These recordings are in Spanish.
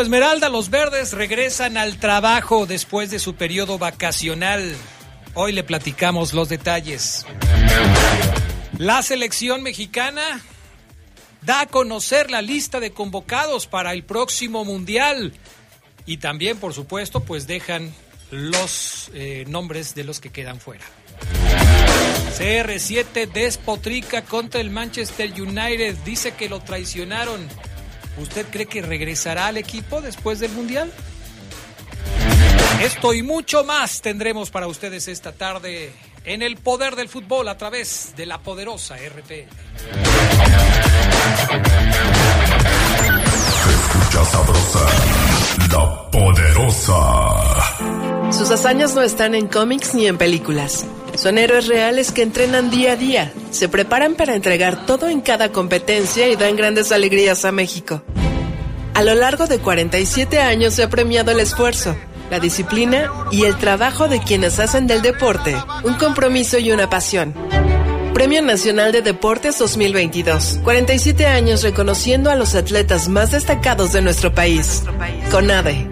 Esmeralda, los verdes, regresan al trabajo después de su periodo vacacional. Hoy le platicamos los detalles. La selección mexicana da a conocer la lista de convocados para el próximo Mundial. Y también, por supuesto, pues dejan los eh, nombres de los que quedan fuera. CR7 despotrica contra el Manchester United. Dice que lo traicionaron ¿Usted cree que regresará al equipo después del Mundial? Esto y mucho más tendremos para ustedes esta tarde en el poder del fútbol a través de la poderosa RPL. escucha sabrosa, la poderosa. Sus hazañas no están en cómics ni en películas. Son héroes reales que entrenan día a día, se preparan para entregar todo en cada competencia y dan grandes alegrías a México. A lo largo de 47 años se ha premiado el esfuerzo, la disciplina y el trabajo de quienes hacen del deporte un compromiso y una pasión. Premio Nacional de Deportes 2022. 47 años reconociendo a los atletas más destacados de nuestro país. CONADE.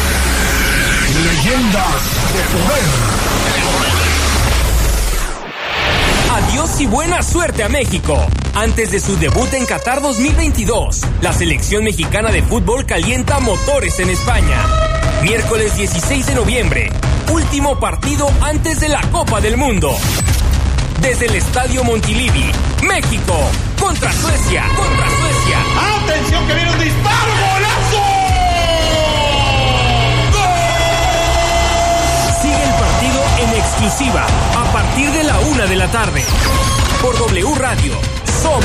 Leyendas de Poder. Adiós y buena suerte a México. Antes de su debut en Qatar 2022, la selección mexicana de fútbol calienta motores en España. Miércoles 16 de noviembre, último partido antes de la Copa del Mundo. Desde el Estadio Montilivi, México, contra Suecia, contra Suecia. ¡Atención que viene un disparo! ¡Golazo! Exclusiva a partir de la una de la tarde. Por W Radio, somos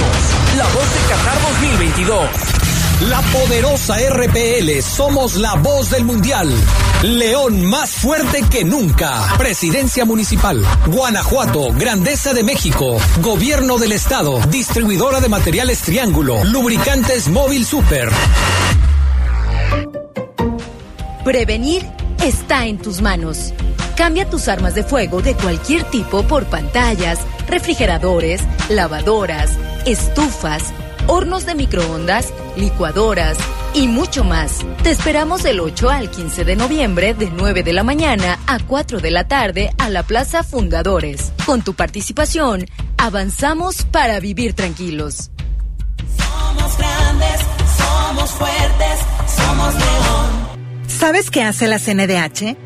la voz de Qatar 2022. La poderosa RPL, somos la voz del mundial. León más fuerte que nunca. Presidencia Municipal. Guanajuato, Grandeza de México. Gobierno del Estado. Distribuidora de materiales Triángulo. Lubricantes Móvil Super. Prevenir está en tus manos. Cambia tus armas de fuego de cualquier tipo por pantallas, refrigeradores, lavadoras, estufas, hornos de microondas, licuadoras y mucho más. Te esperamos del 8 al 15 de noviembre de 9 de la mañana a 4 de la tarde a la Plaza Fundadores. Con tu participación, avanzamos para vivir tranquilos. Somos grandes, somos fuertes, somos león. ¿Sabes qué hace la CNDH?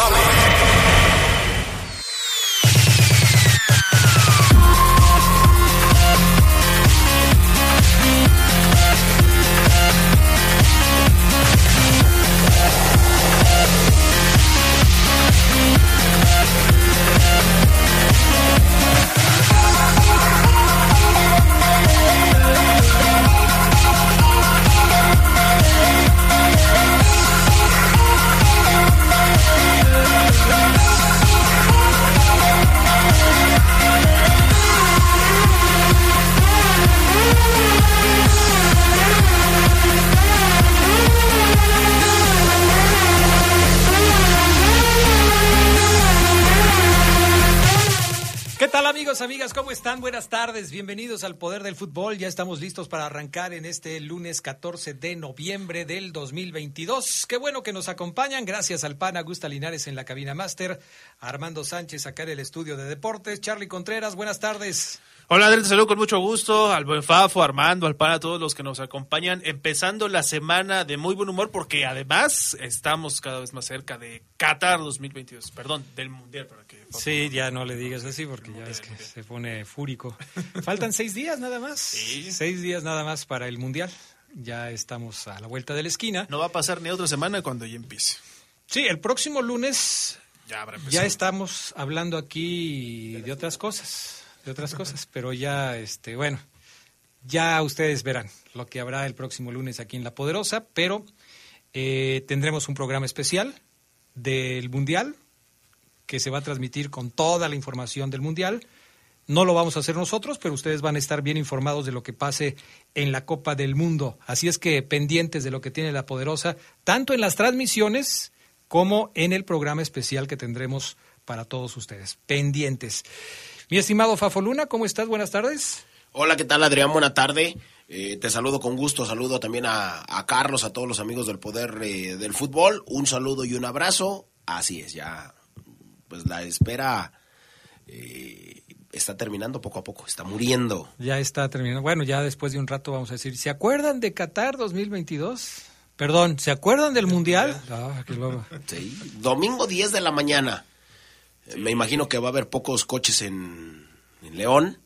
Amigas? ¿Cómo están? Buenas tardes, bienvenidos al Poder del Fútbol. Ya estamos listos para arrancar en este lunes 14 de noviembre del 2022. Qué bueno que nos acompañan. Gracias al PAN Augusta Linares en la cabina máster, Armando Sánchez acá en el estudio de deportes, Charlie Contreras, buenas tardes. Hola Andrés, te saludo con mucho gusto, al buen Fafo, Armando, al PAN, a todos los que nos acompañan, empezando la semana de muy buen humor porque además estamos cada vez más cerca de Qatar 2022, perdón, del Mundial para que... Fafo Sí, ya no le digas así porque ya es que se pone fúrico. Faltan seis días nada más. Seis días nada más para el Mundial. Ya estamos a la vuelta de la esquina. No va a pasar ni otra semana cuando ya empiece. Sí, el próximo lunes Ya estamos hablando aquí de otras cosas, de otras cosas, pero ya, este, bueno, ya ustedes verán lo que habrá el próximo lunes aquí en La Poderosa, pero eh, tendremos un programa especial del Mundial que se va a transmitir con toda la información del Mundial. No lo vamos a hacer nosotros, pero ustedes van a estar bien informados de lo que pase en la Copa del Mundo. Así es que pendientes de lo que tiene la Poderosa, tanto en las transmisiones como en el programa especial que tendremos para todos ustedes. Pendientes. Mi estimado Fafo Luna, ¿cómo estás? Buenas tardes. Hola, ¿qué tal Adrián? Buena tarde. Eh, te saludo con gusto, saludo también a, a Carlos, a todos los amigos del Poder eh, del Fútbol. Un saludo y un abrazo. Así es, ya, pues la espera eh, está terminando poco a poco, está muriendo. Ya está terminando. Bueno, ya después de un rato vamos a decir, ¿se acuerdan de Qatar 2022? Perdón, ¿se acuerdan del Mundial? Ah, qué lobo. Sí, domingo 10 de la mañana. Me imagino que va a haber pocos coches en, en León.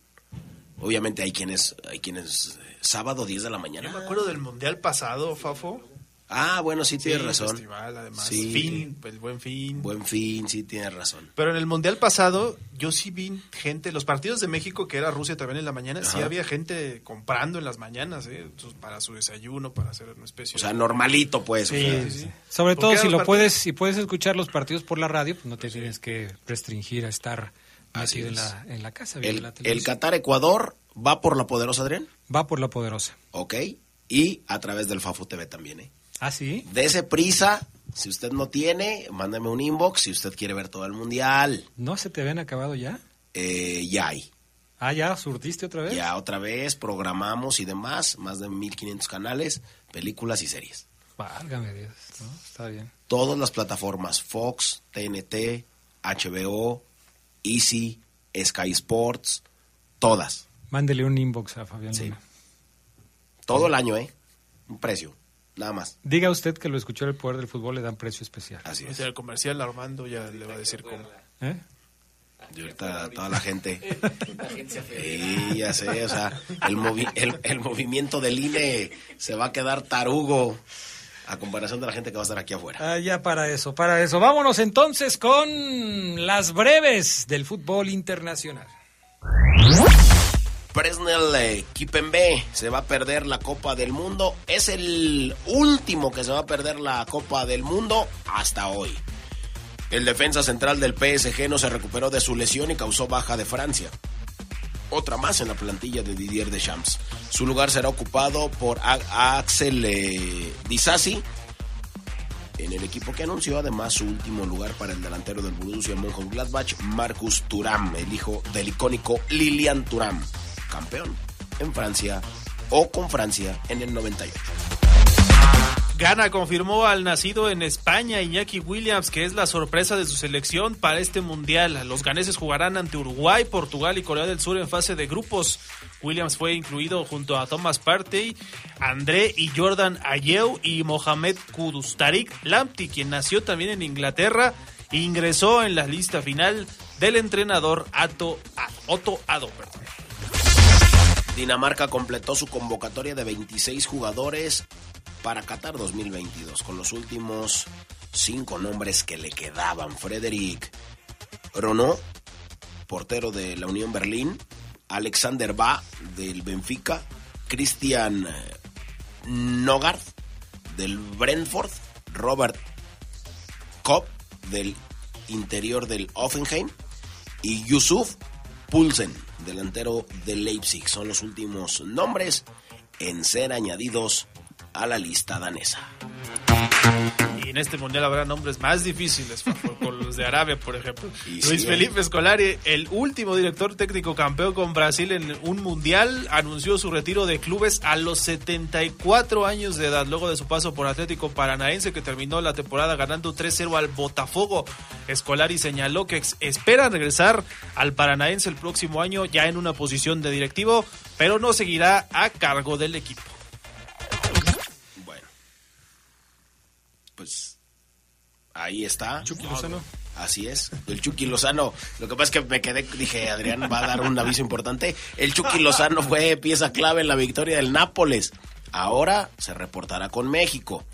Obviamente hay quienes, hay quienes eh, sábado 10 de la mañana. Yo me acuerdo del Mundial pasado, Fafo. Ah, bueno, sí, tienes Sí, razón. festival, además. Sí. Fin, el buen fin. Buen fin, sí, tienes razón. Pero en el Mundial pasado, yo sí vi gente, los partidos de México, que era Rusia también en la mañana, sí había gente comprando en las mañanas, ¿eh? Para su desayuno, para hacer una especie O sea, normalito, pues. o Sí, sea. sí, sí. Sobre Porque todo si lo partidos- puedes, si puedes escuchar los partidos por la radio, pues no te tienes que restringir a estar Así en la, en la casa. El, la el. Qatar-Ecuador va por la poderosa, Adrián. Va por la poderosa. Ok. Y a través del Fafo TV también, ¿eh? ¿Ah, sí? Dese prisa. Si usted no tiene, mándame un inbox. Si usted quiere ver todo el mundial, ¿No se te habían acabado ya? eh, ya hay. Ah, ya, surtiste otra vez. Ya otra vez programamos y demás. Más de 1500 canales, películas y series. Válgame Dios, ¿no? Está bien. Todas las plataformas: Fox, TNT, HBO, Easy, Sky Sports. Todas. Mándele un inbox a Fabián Sí. Luna. Todo el año, ¿eh? Un precio. Nada más. Diga usted que lo escuchó el poder del fútbol, le dan precio especial. Así O es. sea, el comercial Armando ya le va a decir cómo. ¿Eh? Y ahorita toda la gente. Sí, ya sé, o sea, el, movi- el, el movimiento del INE se va a quedar tarugo a comparación de la gente que va a estar aquí afuera. Ah, ya para eso, para eso. Vámonos entonces con las breves del fútbol internacional. Presnel eh, Kipembe se va a perder la Copa del Mundo. Es el último que se va a perder la Copa del Mundo hasta hoy. El defensa central del PSG no se recuperó de su lesión y causó baja de Francia. otra más en la plantilla de Didier Deschamps. Su lugar será ocupado por Axel eh, Disasi en el equipo que anunció además su último lugar para el delantero del Borussia Mönchengladbach, Marcus Thuram, el hijo del icónico Lilian Thuram, campeón en Francia o con Francia en el 98. Gana confirmó al nacido en España Iñaki Williams que es la sorpresa de su selección para este mundial. Los ganeses jugarán ante Uruguay, Portugal y Corea del Sur en fase de grupos. Williams fue incluido junto a Thomas Partey, André y Jordan Ayew y Mohamed Kudus. Tariq Lamptey, quien nació también en Inglaterra, ingresó en la lista final del entrenador Otto, perdón. Dinamarca completó su convocatoria de 26 jugadores para Qatar 2022, con los últimos cinco nombres que le quedaban. Frederic Ronó, portero de la Unión Berlín, Alexander Ba del Benfica, Christian Nogard del Brentford, Robert Kopp del interior del Offenheim y Yusuf Pulsen, delantero del Leipzig. Son los últimos nombres en ser añadidos a la lista danesa. En este mundial habrá nombres más difíciles, con los de Arabia, por ejemplo. Y Luis sí, Felipe Scolari, el último director técnico campeón con Brasil en un mundial, anunció su retiro de clubes a los 74 años de edad, luego de su paso por Atlético Paranaense, que terminó la temporada ganando 3-0 al Botafogo. Scolari señaló que espera regresar al Paranaense el próximo año ya en una posición de directivo, pero no seguirá a cargo del equipo. Pues ahí está. Chucky Lozano. Así es, el Chucky Lozano. Lo que pasa es que me quedé, dije, Adrián va a dar un aviso importante. El Chucky Lozano fue pieza clave en la victoria del Nápoles. Ahora se reportará con México.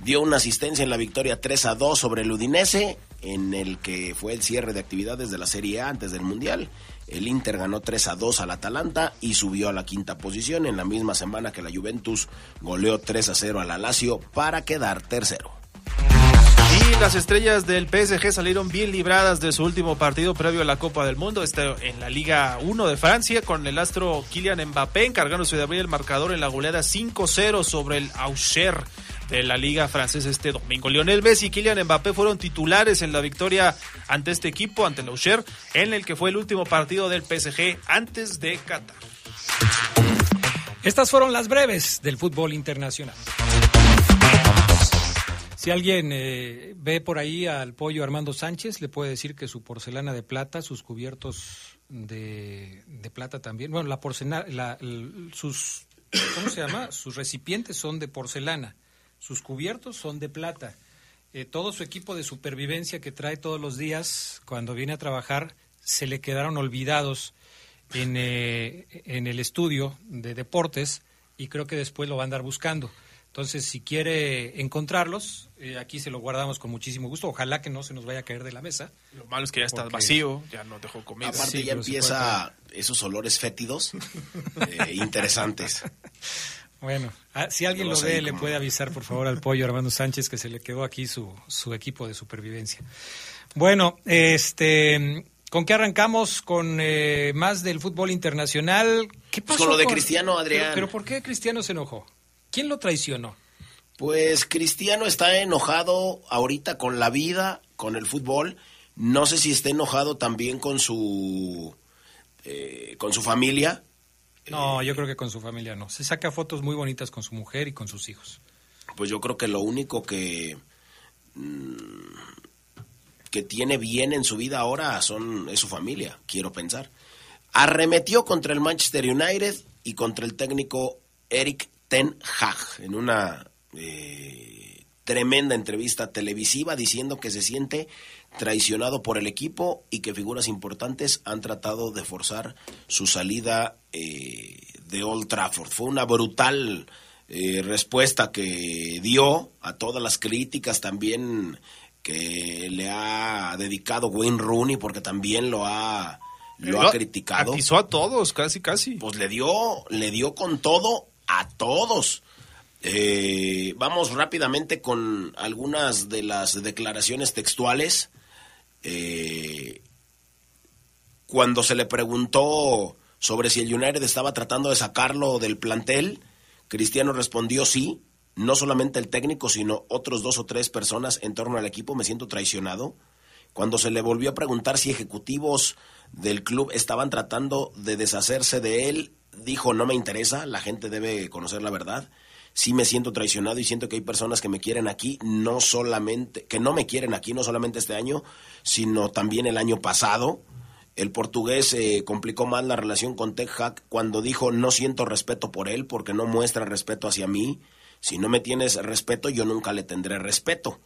Dio una asistencia en la victoria 3 a 2 sobre el Udinese, en el que fue el cierre de actividades de la Serie A antes del Mundial. El Inter ganó 3 a 2 al Atalanta y subió a la quinta posición en la misma semana que la Juventus goleó 3 a 0 al Alacio para quedar tercero. Y las estrellas del PSG salieron bien libradas de su último partido previo a la Copa del Mundo, este en la Liga 1 de Francia, con el astro Kylian Mbappé encargándose de abrir el marcador en la goleada 5-0 sobre el Auxerre de la Liga Francesa este domingo. Lionel Messi y Kylian Mbappé fueron titulares en la victoria ante este equipo, ante el Auxerre, en el que fue el último partido del PSG antes de Qatar. Estas fueron las breves del fútbol internacional. Si alguien eh, ve por ahí al pollo Armando Sánchez, le puede decir que su porcelana de plata, sus cubiertos de, plata también, bueno, la porcelana, la- sus, ¿cómo se llama? Sus recipientes son de porcelana, sus cubiertos son de plata. Eh, todo su equipo de supervivencia que trae todos los días cuando viene a trabajar se le quedaron olvidados en, eh, en el estudio de deportes y creo que después lo va a andar buscando. Entonces, si quiere encontrarlos, eh, aquí se lo guardamos con muchísimo gusto. Ojalá que no se nos vaya a caer de la mesa. Lo malo es que ya está Porque- vacío, ya no dejó comida. Aparte Sí, ya empieza esos olores fétidos eh, interesantes. Bueno, ah, si alguien Lo ve, le puede avisar, por favor, al pollo Armando Sánchez que se le quedó aquí su, su equipo de supervivencia. Bueno, este, ¿con qué arrancamos? Con eh, más del fútbol internacional. ¿Qué Pues pasó con lo de Cristiano, Adrián. Pero, pero ¿por qué Cristiano se enojó? ¿Quién lo traicionó? Pues Cristiano está enojado ahorita con la vida, con el fútbol. No sé si está enojado también con su eh, con su familia. No, yo creo que con su familia no. Se saca fotos muy bonitas con su mujer y con sus hijos. Pues yo creo que lo único que mm, que tiene bien en su vida ahora son es su familia, quiero pensar. Arremetió contra el Manchester United y contra el técnico Eric Ten Hag en una eh, tremenda entrevista televisiva diciendo que se siente traicionado por el equipo y que figuras importantes han tratado de forzar su salida eh, de Old Trafford. Fue una brutal eh, respuesta que dio a todas las críticas también que le ha dedicado Wayne Rooney porque también lo ha lo ha criticado. Atizó a todos, casi, casi. Pues le dio, le dio con todo a todos. Eh, vamos rápidamente con algunas de las declaraciones textuales. Eh, cuando se le preguntó sobre si el United estaba tratando de sacarlo del plantel, Cristiano respondió sí, no solamente el técnico, sino otros dos o tres personas en torno al equipo, me siento traicionado. Cuando se le volvió a preguntar si ejecutivos del club estaban tratando de deshacerse de él, dijo no me interesa, la gente debe conocer la verdad. Sí me siento traicionado y siento que hay personas que me quieren aquí, no solamente, que no me quieren aquí, no solamente este año, sino también el año pasado. El portugués eh, complicó más la relación con Tech Hack cuando dijo no siento respeto por él porque no muestra respeto hacia mí. Si no me tienes respeto, yo nunca le tendré respeto.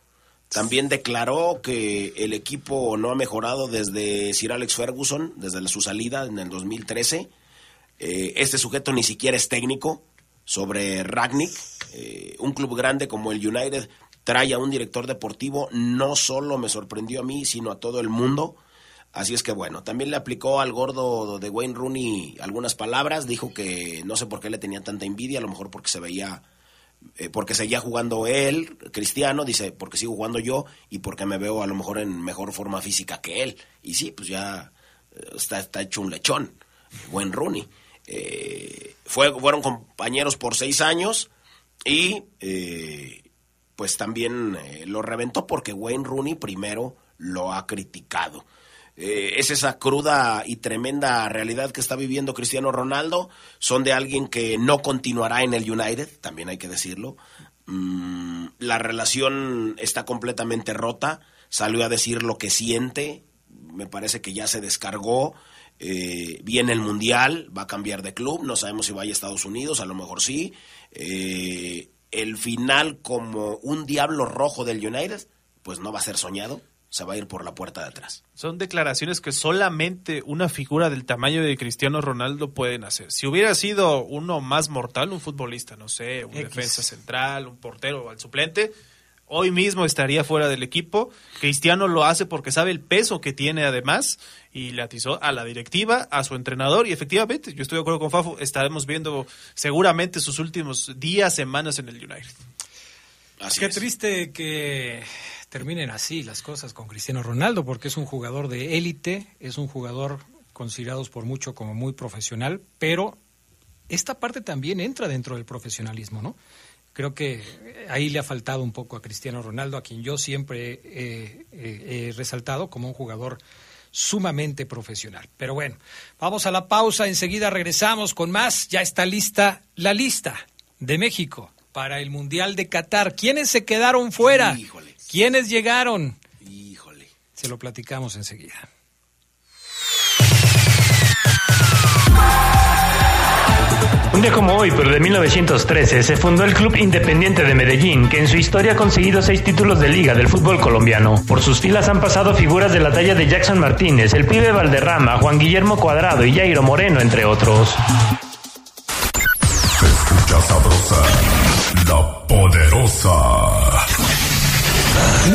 También declaró que el equipo no ha mejorado desde Sir Alex Ferguson, desde su salida en el 2013. Eh, este sujeto ni siquiera es técnico sobre Ragnick. Eh, un club grande como el United trae a un director deportivo. No solo me sorprendió a mí, sino a todo el mundo. Así es que bueno, también le aplicó al gordo de Wayne Rooney algunas palabras. Dijo que no sé por qué le tenía tanta envidia, a lo mejor porque se veía eh, porque seguía jugando él, Cristiano, dice, porque sigo jugando yo y porque me veo a lo mejor en mejor forma física que él. Y sí, pues ya eh, está, está hecho un lechón, buen Rooney. Eh, fue, fueron compañeros por seis años y pues también lo reventó porque Wayne Rooney primero lo ha criticado. Eh, es esa cruda y tremenda realidad que está viviendo Cristiano Ronaldo. Son de alguien que no continuará en el United, también hay que decirlo. Mm, la relación está completamente rota. Salió a decir lo que siente. Me parece que ya se descargó. Eh, viene el Mundial, va a cambiar de club. No sabemos si vaya a Estados Unidos, a lo mejor sí. Eh, el final como un diablo rojo del United, pues no va a ser soñado se va a ir por la puerta de atrás. Son declaraciones que solamente una figura del tamaño de Cristiano Ronaldo pueden hacer. Si hubiera sido uno más mortal, un futbolista, no sé, un defensa central, un portero, al suplente, hoy mismo estaría fuera del equipo. Cristiano lo hace porque sabe el peso que tiene además y le atizó a la directiva, a su entrenador y efectivamente, yo estoy de acuerdo con Fafo, estaremos viendo seguramente sus últimos días, semanas en el United. Así Qué triste que terminen así las cosas con Cristiano Ronaldo, porque es un jugador de élite, es un jugador considerado por mucho como muy profesional, pero esta parte también entra dentro del profesionalismo, ¿no? Creo que ahí le ha faltado un poco a Cristiano Ronaldo, a quien yo siempre he resaltado como un jugador sumamente profesional. Pero bueno, vamos a la pausa, enseguida regresamos con más. Ya está lista la lista de México para el Mundial de Qatar. ¿Quiénes se quedaron fuera? ¿Quiénes llegaron? Híjole. Se lo platicamos enseguida. Un día como hoy, pero de 1913, se fundó el Club Independiente de Medellín, que en su historia ha conseguido seis títulos de liga del fútbol colombiano. Por sus filas han pasado figuras de la talla de Jackson Martínez, el pibe Valderrama, Juan Guillermo Cuadrado y Jairo Moreno, entre otros. Se escucha sabrosa, la poderosa.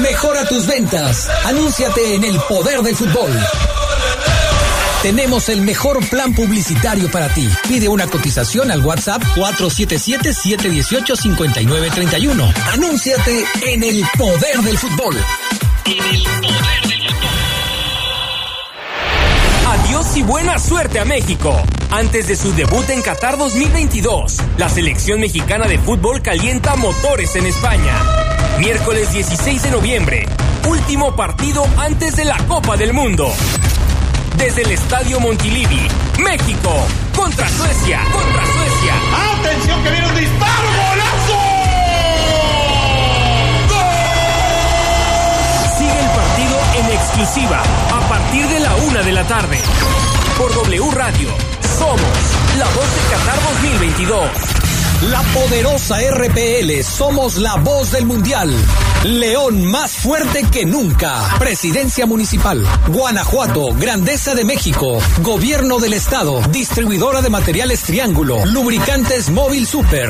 Mejora tus ventas. Anúnciate en el poder del fútbol. Tenemos el mejor plan publicitario para ti. Pide una cotización al WhatsApp 477-718-5931. Anúnciate en el poder del fútbol. En el poder del fútbol. Adiós y buena suerte a México. Antes de su debut en Qatar 2022, la selección mexicana de fútbol calienta motores en España. Miércoles 16 de noviembre, último partido antes de la Copa del Mundo. Desde el Estadio Montilivi, México contra Suecia, contra Suecia. ¡Atención que viene un disparo! ¡Golazo! Sigue el partido en exclusiva a partir de la una de la tarde. Por W Radio, somos la voz de Qatar 2022. La poderosa RPL, somos la voz del mundial. León más fuerte que nunca. Presidencia Municipal. Guanajuato, Grandeza de México. Gobierno del Estado. Distribuidora de materiales Triángulo. Lubricantes Móvil Super.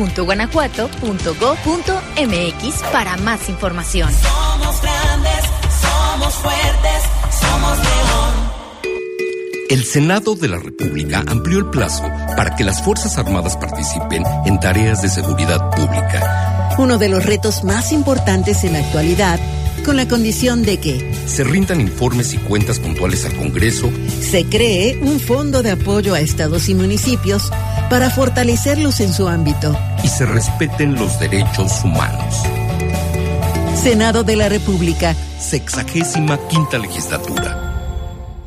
para más información. Somos grandes, somos fuertes, somos León. El Senado de la República amplió el plazo para que las Fuerzas Armadas participen en tareas de seguridad pública. Uno de los retos más importantes en la actualidad con la condición de que se rindan informes y cuentas puntuales al Congreso, se cree un fondo de apoyo a estados y municipios para fortalecerlos en su ámbito y se respeten los derechos humanos. Senado de la República, sexagésima quinta legislatura.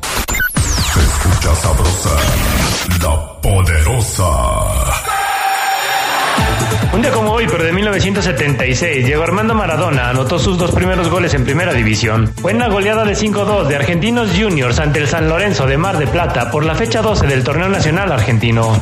Se escucha sabrosa, la poderosa. Un día como hoy, pero de 1976, Diego Armando Maradona anotó sus dos primeros goles en primera división. Fue en la goleada de 5-2 de Argentinos Juniors ante el San Lorenzo de Mar de Plata por la fecha 12 del torneo nacional argentino.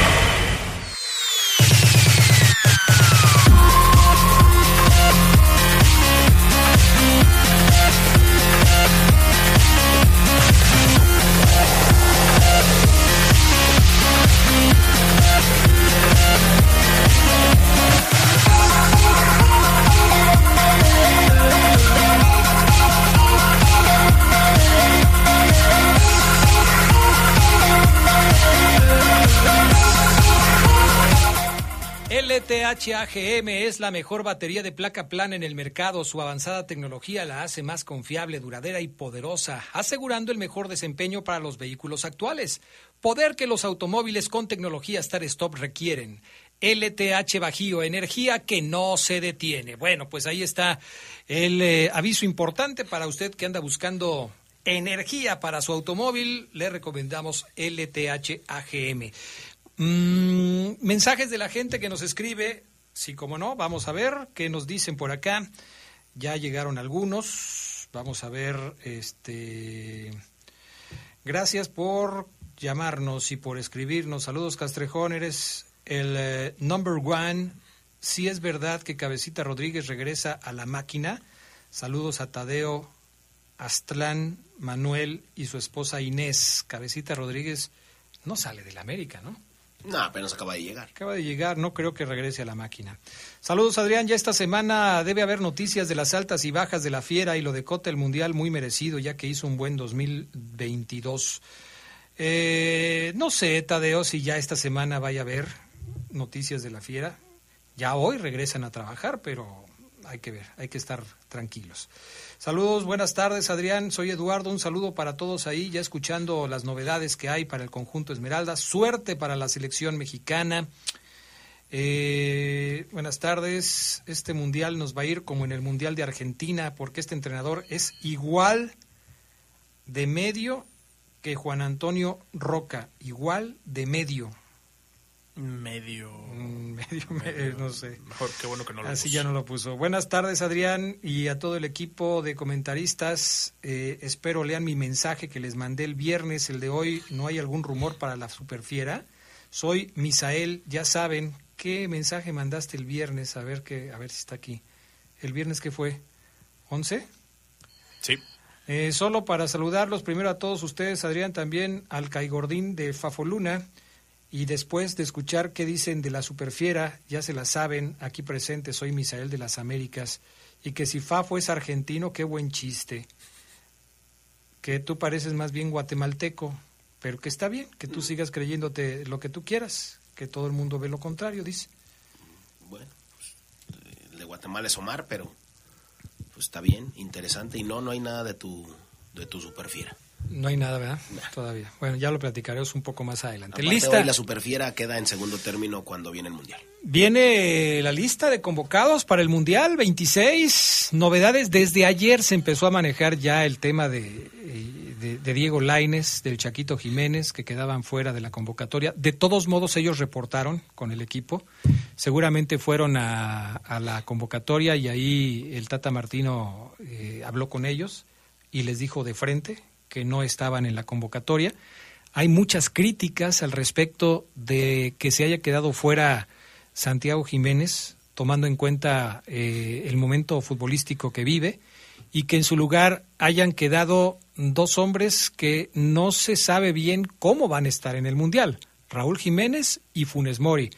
LTH AGM es la mejor batería de placa plana en el mercado. Su avanzada tecnología la hace más confiable, duradera y poderosa, asegurando el mejor desempeño para los vehículos actuales. Poder que los automóviles con tecnología Start Stop requieren. LTH Bajío, energía que no se detiene. Bueno, pues ahí está el eh, aviso importante para usted que anda buscando energía para su automóvil. Le recomendamos LTH AGM. Mm, mensajes de la gente que nos escribe, sí, como no, vamos a ver qué nos dicen por acá. Ya llegaron algunos. Vamos a ver, este. Gracias por llamarnos y por escribirnos. Saludos, Castrejón, eres el eh, number one. Si es verdad que Cabecita Rodríguez regresa a la máquina. Saludos a Tadeo, Astlán, Manuel y su esposa Inés. Cabecita Rodríguez no sale de la América, ¿no? No, apenas acaba de llegar. Acaba de llegar, no creo que regrese a la máquina. Saludos, Adrián. Ya esta semana debe haber noticias de las altas y bajas de la fiera y lo de Cota el Mundial muy merecido, ya que hizo un buen 2022. Eh, no sé, Tadeo, si ya esta semana vaya a haber noticias de la fiera. Ya hoy regresan a trabajar, pero hay que ver, hay que estar tranquilos. Saludos, buenas tardes Adrián, soy Eduardo, un saludo para todos ahí, ya escuchando las novedades que hay para el conjunto Esmeralda, suerte para la selección mexicana. Eh, buenas tardes, este mundial nos va a ir como en el mundial de Argentina, porque este entrenador es igual de medio que Juan Antonio Roca, igual de medio. Medio. Mm, medio, medio, no sé. Mejor, qué bueno que no lo Así puso. ya no lo puso. Buenas tardes, Adrián, y a todo el equipo de comentaristas. Eh, espero lean mi mensaje que les mandé el viernes, el de hoy. No hay algún rumor para la superfiera. Soy Misael, ya saben. ¿Qué mensaje mandaste el viernes? A ver, que, a ver si está aquí. ¿El viernes qué fue? ¿11? Sí. Eh, solo para saludarlos primero a todos ustedes, Adrián, también al Caigordín de Fafoluna. Y después de escuchar qué dicen de la superfiera, ya se la saben, aquí presente soy Misael de las Américas, y que si Fafo es argentino, qué buen chiste. Que tú pareces más bien guatemalteco, pero que está bien, que tú sigas creyéndote lo que tú quieras, que todo el mundo ve lo contrario, dice. Bueno, pues, el de Guatemala es Omar, pero pues está bien, interesante. Y no, no hay nada de tu, de tu superfiera. No hay nada, ¿verdad? Todavía. Bueno, ya lo platicaremos un poco más adelante. Aparte, Lista. hoy la superfiera queda en segundo término cuando viene el Mundial. Viene la lista de convocados para el Mundial 26. Novedades. Desde ayer se empezó a manejar ya el tema de, eh, de, de Diego Laines, del Chaquito Jiménez, que quedaban fuera de la convocatoria. De todos modos, ellos reportaron con el equipo. Seguramente fueron a, a la convocatoria y ahí el Tata Martino eh, habló con ellos y les dijo de frente que no estaban en la convocatoria. Hay muchas críticas al respecto de que se haya quedado fuera Santiago Jiménez, tomando en cuenta eh, el momento futbolístico que vive, y que en su lugar hayan quedado dos hombres que no se sabe bien cómo van a estar en el Mundial, Raúl Jiménez y Funes Mori.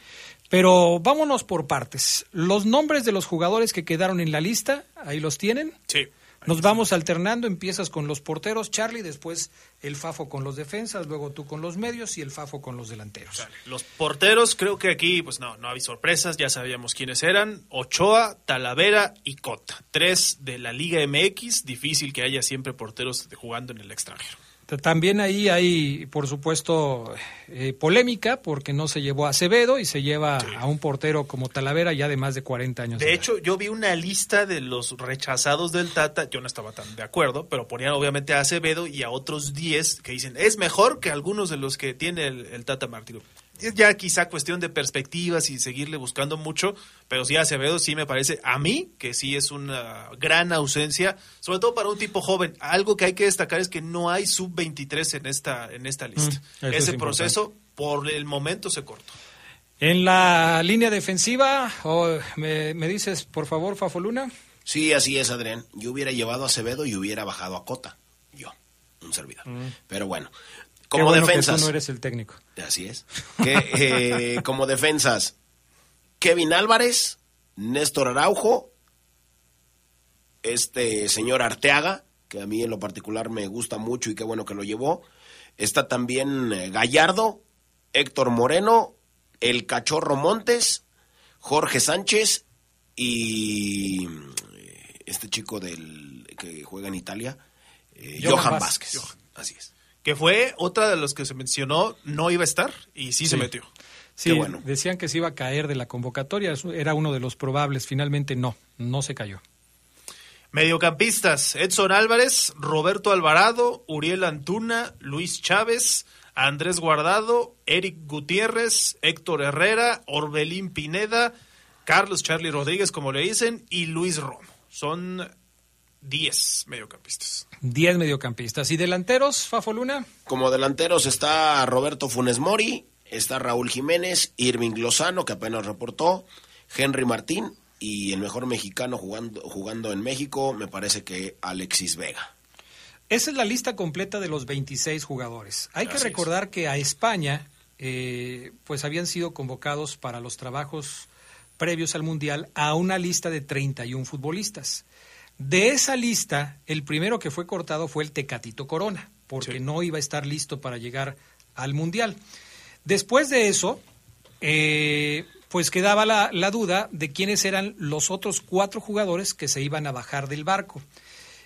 Pero vámonos por partes. Los nombres de los jugadores que quedaron en la lista, ahí los tienen. Sí. Nos vamos alternando, empiezas con los porteros, Charlie, después el Fafo con los defensas, luego tú con los medios y el Fafo con los delanteros. Los porteros, creo que aquí, pues no, no había sorpresas, ya sabíamos quiénes eran. Ochoa, Talavera y Cota. Tres de la Liga MX, difícil que haya siempre porteros jugando en el extranjero. También ahí hay, por supuesto, eh, polémica porque no se llevó a Acevedo y se lleva a un portero como Talavera ya de más de 40 años. De hecho, yo vi una lista de los rechazados del Tata, yo no estaba tan de acuerdo, pero ponían obviamente a Acevedo y a otros 10 que dicen, es mejor que algunos de los que tiene el, el Tata Martino es ya quizá cuestión de perspectivas y seguirle buscando mucho, pero sí Acevedo sí me parece a mí que sí es una gran ausencia, sobre todo para un tipo joven. Algo que hay que destacar es que no hay sub-23 en esta, en esta lista. Mm, eso Ese es proceso por el momento se cortó. En la línea defensiva, oh, me, me dices, por favor, Fafoluna. Sí, así es, Adrián. Yo hubiera llevado a Acevedo y hubiera bajado a Cota. Yo, un servidor. Pero bueno, como que defensas. tú no eres el técnico. Así es. Que, eh, como defensas, Kevin Álvarez, Néstor Araujo, este señor Arteaga, que a mí en lo particular me gusta mucho y qué bueno que lo llevó. Está también eh, Gallardo, Héctor Moreno, el Cachorro Montes, Jorge Sánchez y eh, este chico del que juega en Italia, eh, Johan Johan, Vázquez. Vázquez. Así es. Que fue otra de los que se mencionó, no iba a estar y sí, se metió. Sí, Qué bueno. decían que se iba a caer de la convocatoria, eso era uno de los probables, finalmente no, no se cayó. Mediocampistas, Edson Álvarez, Roberto Alvarado, Uriel Antuna, Luis Chávez, Andrés Guardado, Eric Gutiérrez, Héctor Herrera, Orbelín Pineda, Carlos Charlie Rodríguez, como le dicen, y Luis Romo. Son 10 mediocampistas. 10 mediocampistas. ¿Y delanteros, Fafoluna? Como delanteros está Roberto Funes Mori, está Raúl Jiménez, Irving Lozano, que apenas reportó, Henry Martín y el mejor mexicano jugando, jugando en México, me parece que Alexis Vega. Esa es la lista completa de los 26 jugadores. Hay que es. recordar que a España, eh, pues habían sido convocados para los trabajos previos al Mundial a una lista de 31 futbolistas. De esa lista, el primero que fue cortado fue el Tecatito Corona, porque no iba a estar listo para llegar al Mundial. Después de eso, eh, pues quedaba la, la duda de quiénes eran los otros cuatro jugadores que se iban a bajar del barco.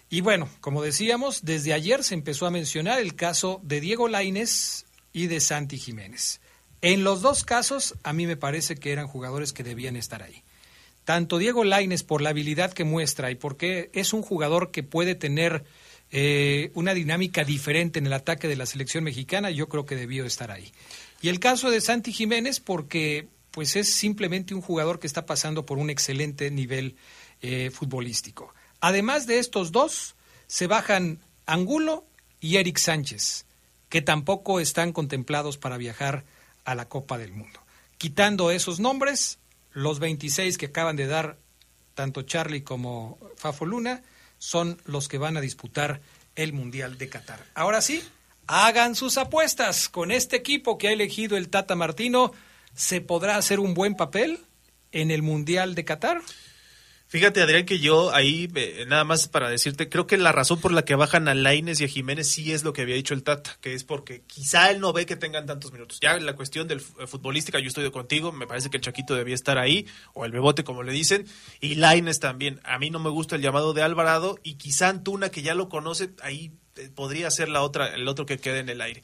Y bueno, como decíamos, desde ayer se empezó a mencionar el caso de Diego Lainez y de Santi Jiménez. En los dos casos, a mí me parece que eran jugadores que debían estar ahí. Tanto Diego Lainez por la habilidad que muestra y porque es un jugador que puede tener eh, una dinámica diferente en el ataque de la selección mexicana, yo creo que debió estar ahí. Y el caso de Santi Jiménez porque pues es simplemente un jugador que está pasando por un excelente nivel eh, futbolístico. Además de estos dos, se bajan Angulo y Eric Sánchez, que tampoco están contemplados para viajar a la Copa del Mundo. Quitando esos nombres, los 26 que acaban de dar tanto Charlie como Fafo Luna son los que van a disputar el Mundial de Qatar. Ahora sí, hagan sus apuestas. Con este equipo que ha elegido el Tata Martino, ¿se podrá hacer un buen papel en el Mundial de Qatar? Fíjate, Adrián, que yo ahí, eh, nada más para decirte, creo que la razón por la que bajan a Laines y a Jiménez sí es lo que había dicho el Tata, que es porque quizá él no ve que tengan tantos minutos. Ya la cuestión del f- futbolística, yo estoy contigo, me parece que el Chaquito debía estar ahí, o el Bebote, como le dicen, y Laines también. A mí no me gusta el llamado de Alvarado, y quizá Antuna, que ya lo conoce, ahí eh, podría ser la otra, el otro que quede en el aire.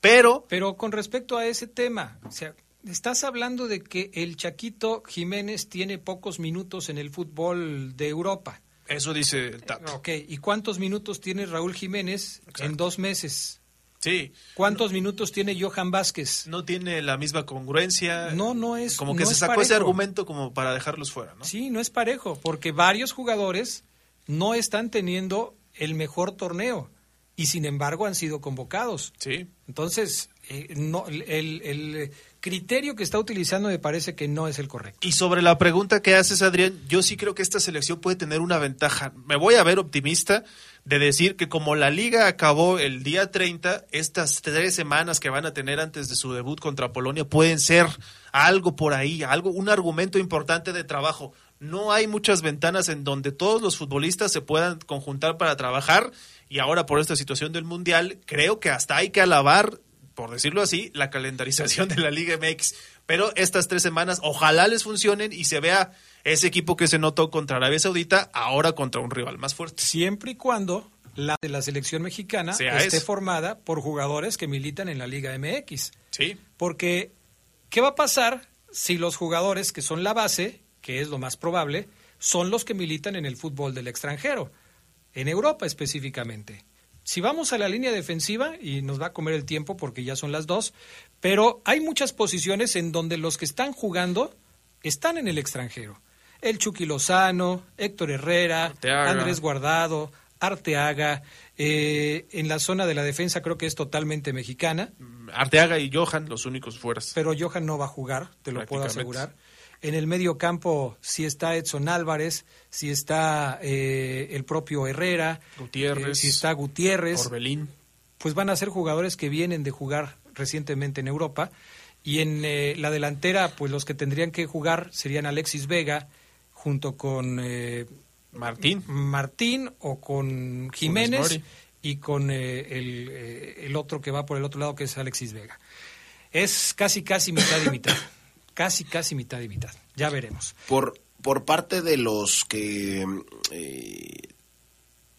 Pero, Pero con respecto a ese tema, o sea, estás hablando de que el Chaquito Jiménez tiene pocos minutos en el fútbol de Europa. eso dice el Tata. Ok, ¿y cuántos minutos tiene Raúl Jiménez en dos meses? Sí. ¿Cuántos minutos tiene Johan Vázquez? No tiene la misma congruencia. No, no es. Como que no se sacó ese argumento como para dejarlos fuera, ¿no? Sí, no es parejo, porque varios jugadores no están teniendo el mejor torneo. Y sin embargo han sido convocados. Sí. Entonces, eh, no, el, el criterio que está utilizando me parece que no es el correcto. Y sobre la pregunta que haces, Adrián, yo sí creo que esta selección puede tener una ventaja. Me voy a ver optimista de decir que como la liga acabó el día 30, estas tres semanas que van a tener antes de su debut contra Polonia pueden ser algo por ahí, algo, un argumento importante de trabajo. No hay muchas ventanas en donde todos los futbolistas se puedan conjuntar para trabajar y ahora por esta situación del Mundial, creo que hasta hay que alabar, por decirlo así, la calendarización de la Liga MX. Pero estas tres semanas ojalá les funcionen y se vea ese equipo que se notó contra Arabia Saudita ahora contra un rival más fuerte. Siempre y cuando la de la selección mexicana esté formada por jugadores que militan en la Liga MX. Sí. Porque, ¿qué va a pasar si los jugadores que son la base, que es lo más probable, son los que militan en el fútbol del extranjero? en Europa específicamente. Si vamos a la línea defensiva, y nos va a comer el tiempo porque ya son las dos, pero hay muchas posiciones en donde los que están jugando están en el extranjero. El Chucky Lozano, Héctor Herrera, Andrés Guardado, Arteaga. Eh, en la zona de la defensa creo que es totalmente mexicana. Arteaga y Johan, los únicos fueras. Pero Johan no va a jugar, te lo puedo asegurar. En el medio campo si está Edson Álvarez, si está eh, el propio Herrera, Gutiérrez, eh, si está Gutiérrez. Orbelín. Pues van a ser jugadores que vienen de jugar recientemente en Europa. Y en eh, la delantera, pues los que tendrían que jugar serían Alexis Vega junto con Martín. Martín o con Jiménez y con el, el otro que va por el otro lado que es Alexis Vega. Es casi, casi mitad y mitad. Casi, casi mitad y mitad. Ya veremos. Por, por parte de los que eh,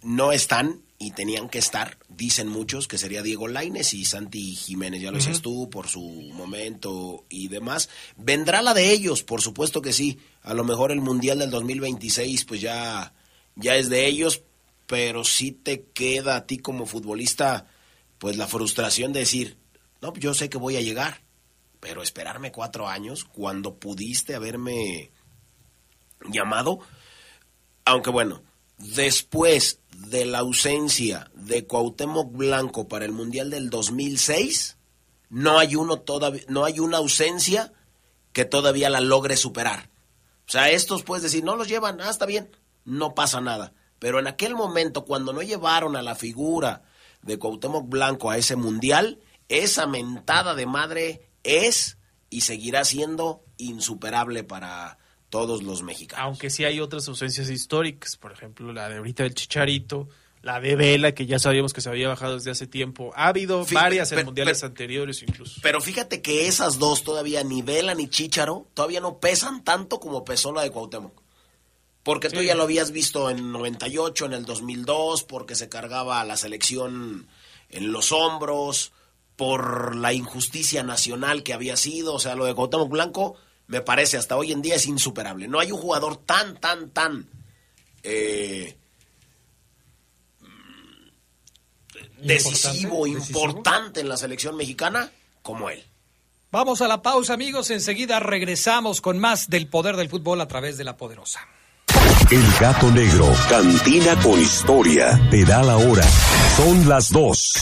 no están y tenían que estar, dicen muchos que sería Diego Laines y Santi Jiménez, ya lo decías tú, por su momento y demás. ¿Vendrá la de ellos? Por supuesto que sí. A lo mejor el Mundial del 2026 pues ya, ya es de ellos, pero sí te queda a ti como futbolista pues la frustración de decir, no, yo sé que voy a llegar, pero esperarme cuatro años cuando pudiste haberme llamado, aunque bueno, después de la ausencia de Cuauhtémoc Blanco para el Mundial del 2006, no hay uno no hay una ausencia que todavía la logre superar. O sea, estos puedes decir, no los llevan, ah, está bien, no pasa nada. Pero en aquel momento, cuando no llevaron a la figura de Cuauhtémoc Blanco a ese mundial, esa mentada de madre es y seguirá siendo insuperable para todos los mexicanos. Aunque sí hay otras ausencias históricas, por ejemplo, la de ahorita del Chicharito, la de Vela, que ya sabíamos que se había bajado desde hace tiempo. Ha habido varias en mundiales anteriores incluso. Pero fíjate que esas dos todavía, ni Vela ni Chicharo, todavía no pesan tanto como pesó la de Cuauhtémoc. Porque tú ya lo habías visto en 98, en el 2002, porque se cargaba a la selección en los hombros, por la injusticia nacional que había sido, o sea, lo de Cuauhtémoc Blanco me parece hasta hoy en día es insuperable. No hay un jugador tan, tan, tan eh, decisivo, importante en la selección mexicana como él. Vamos a la pausa, amigos. Enseguida regresamos con más del poder del fútbol a través de la poderosa. El gato negro, cantina con historia, te da la hora. Son las dos.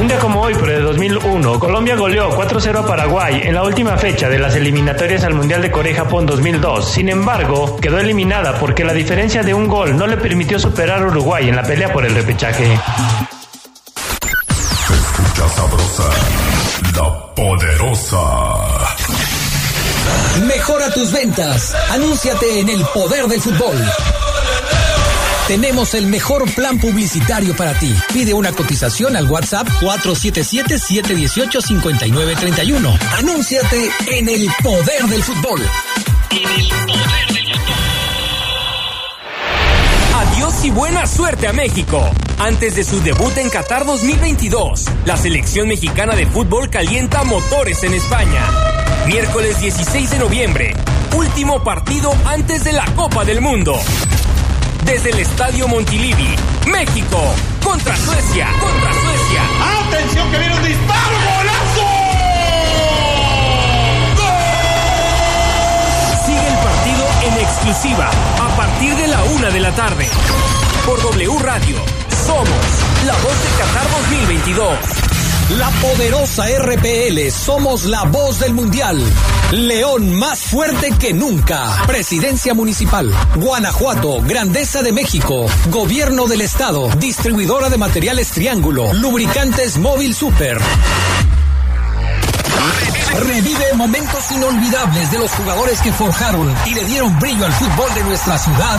Un día como hoy, pero de 2001, Colombia goleó 4-0 a Paraguay en la última fecha de las eliminatorias al Mundial de Corea-Japón 2002. Sin embargo, quedó eliminada porque la diferencia de un gol no le permitió superar a Uruguay en la pelea por el repechaje. escucha sabrosa, la poderosa. Mejora tus ventas. Anúnciate en el poder del fútbol. Tenemos el mejor plan publicitario para ti. Pide una cotización al WhatsApp 477-718-5931. Anúnciate en el poder del fútbol. En el poder del fútbol. Adiós y buena suerte a México. Antes de su debut en Qatar 2022, la selección mexicana de fútbol calienta motores en España. Miércoles 16 de noviembre, último partido antes de la Copa del Mundo desde el Estadio Montilivi, México, contra Suecia, contra Suecia. ¡Atención que viene un disparo, golazo! Sigue el partido en exclusiva a partir de la una de la tarde. Por W Radio, somos la voz de Qatar 2022. La poderosa RPL, somos la voz del Mundial. León más fuerte que nunca. Presidencia Municipal. Guanajuato, Grandeza de México. Gobierno del Estado. Distribuidora de materiales Triángulo. Lubricantes Móvil Super. Revive momentos inolvidables de los jugadores que forjaron y le dieron brillo al fútbol de nuestra ciudad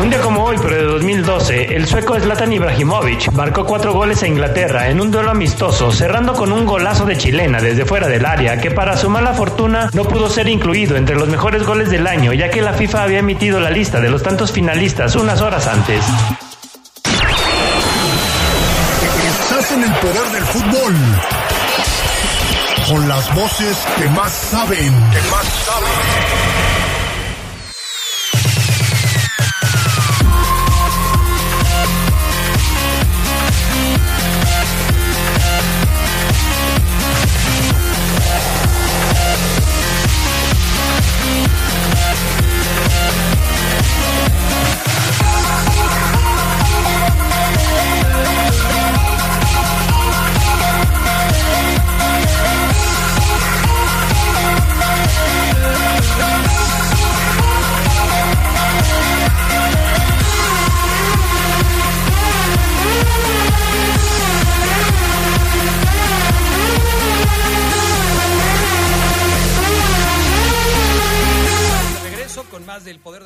Un día como hoy, pero de 2012, el sueco Zlatan Ibrahimovic marcó cuatro goles a Inglaterra en un duelo amistoso, cerrando con un golazo de chilena desde fuera del área, que para su mala fortuna no pudo ser incluido entre los mejores goles del año, ya que la FIFA había emitido la lista de los tantos finalistas unas horas antes. Estás en el poder del fútbol. Con las voces que más saben. Que más saben.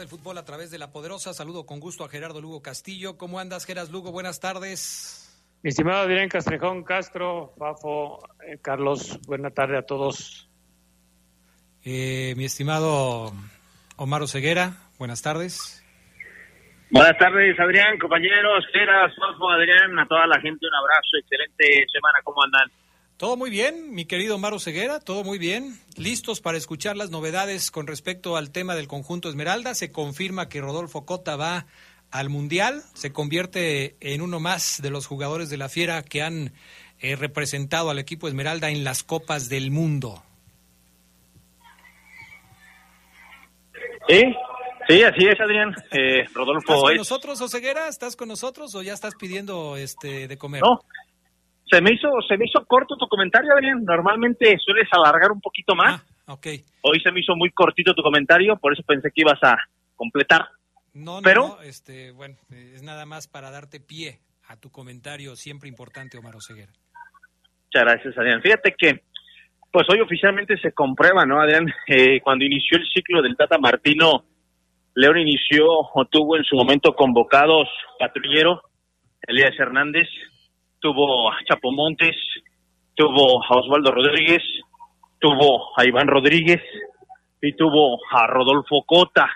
Fútbol a través de la poderosa. Saludo con gusto a Gerardo Lugo Castillo. ¿Cómo andas, Geras Lugo? Buenas tardes. Mi estimado Adrián Castrejón Castro, Fafo, eh, Carlos, buena tarde a todos. Eh, mi estimado Omar Ceguera, buenas tardes. Buenas tardes, Adrián, compañeros, Geras, Fafo, Adrián, a toda la gente un abrazo, excelente semana, ¿cómo andan? Todo muy bien, mi querido Maro Ceguera, todo muy bien. Listos para escuchar las novedades con respecto al tema del conjunto Esmeralda. Se confirma que Rodolfo Cota va al Mundial, se convierte en uno más de los jugadores de la Fiera que han eh, representado al equipo Esmeralda en las Copas del Mundo. Sí, sí, así es, Adrián. Eh, Rodolfo ¿Estás con es... nosotros, Oseguera? ¿Estás con nosotros o ya estás pidiendo este de comer? No, se me hizo, se me hizo corto tu comentario, Adrián. Normalmente sueles alargar un poquito más. Ah, ok. Hoy se me hizo muy cortito tu comentario, por eso pensé que ibas a completar. No, no, Pero, no, este, bueno, es nada más para darte pie a tu comentario siempre importante, Omar Oseguera. Muchas gracias, Adrián. Fíjate que, pues hoy oficialmente se comprueba, ¿no, Adrián? Eh, cuando inició el ciclo del Tata Martino, León inició o tuvo en su momento convocados Patrullero, Elías Hernández, tuvo a Chapo Montes, tuvo a Osvaldo Rodríguez, tuvo a Iván Rodríguez y tuvo a Rodolfo Cota.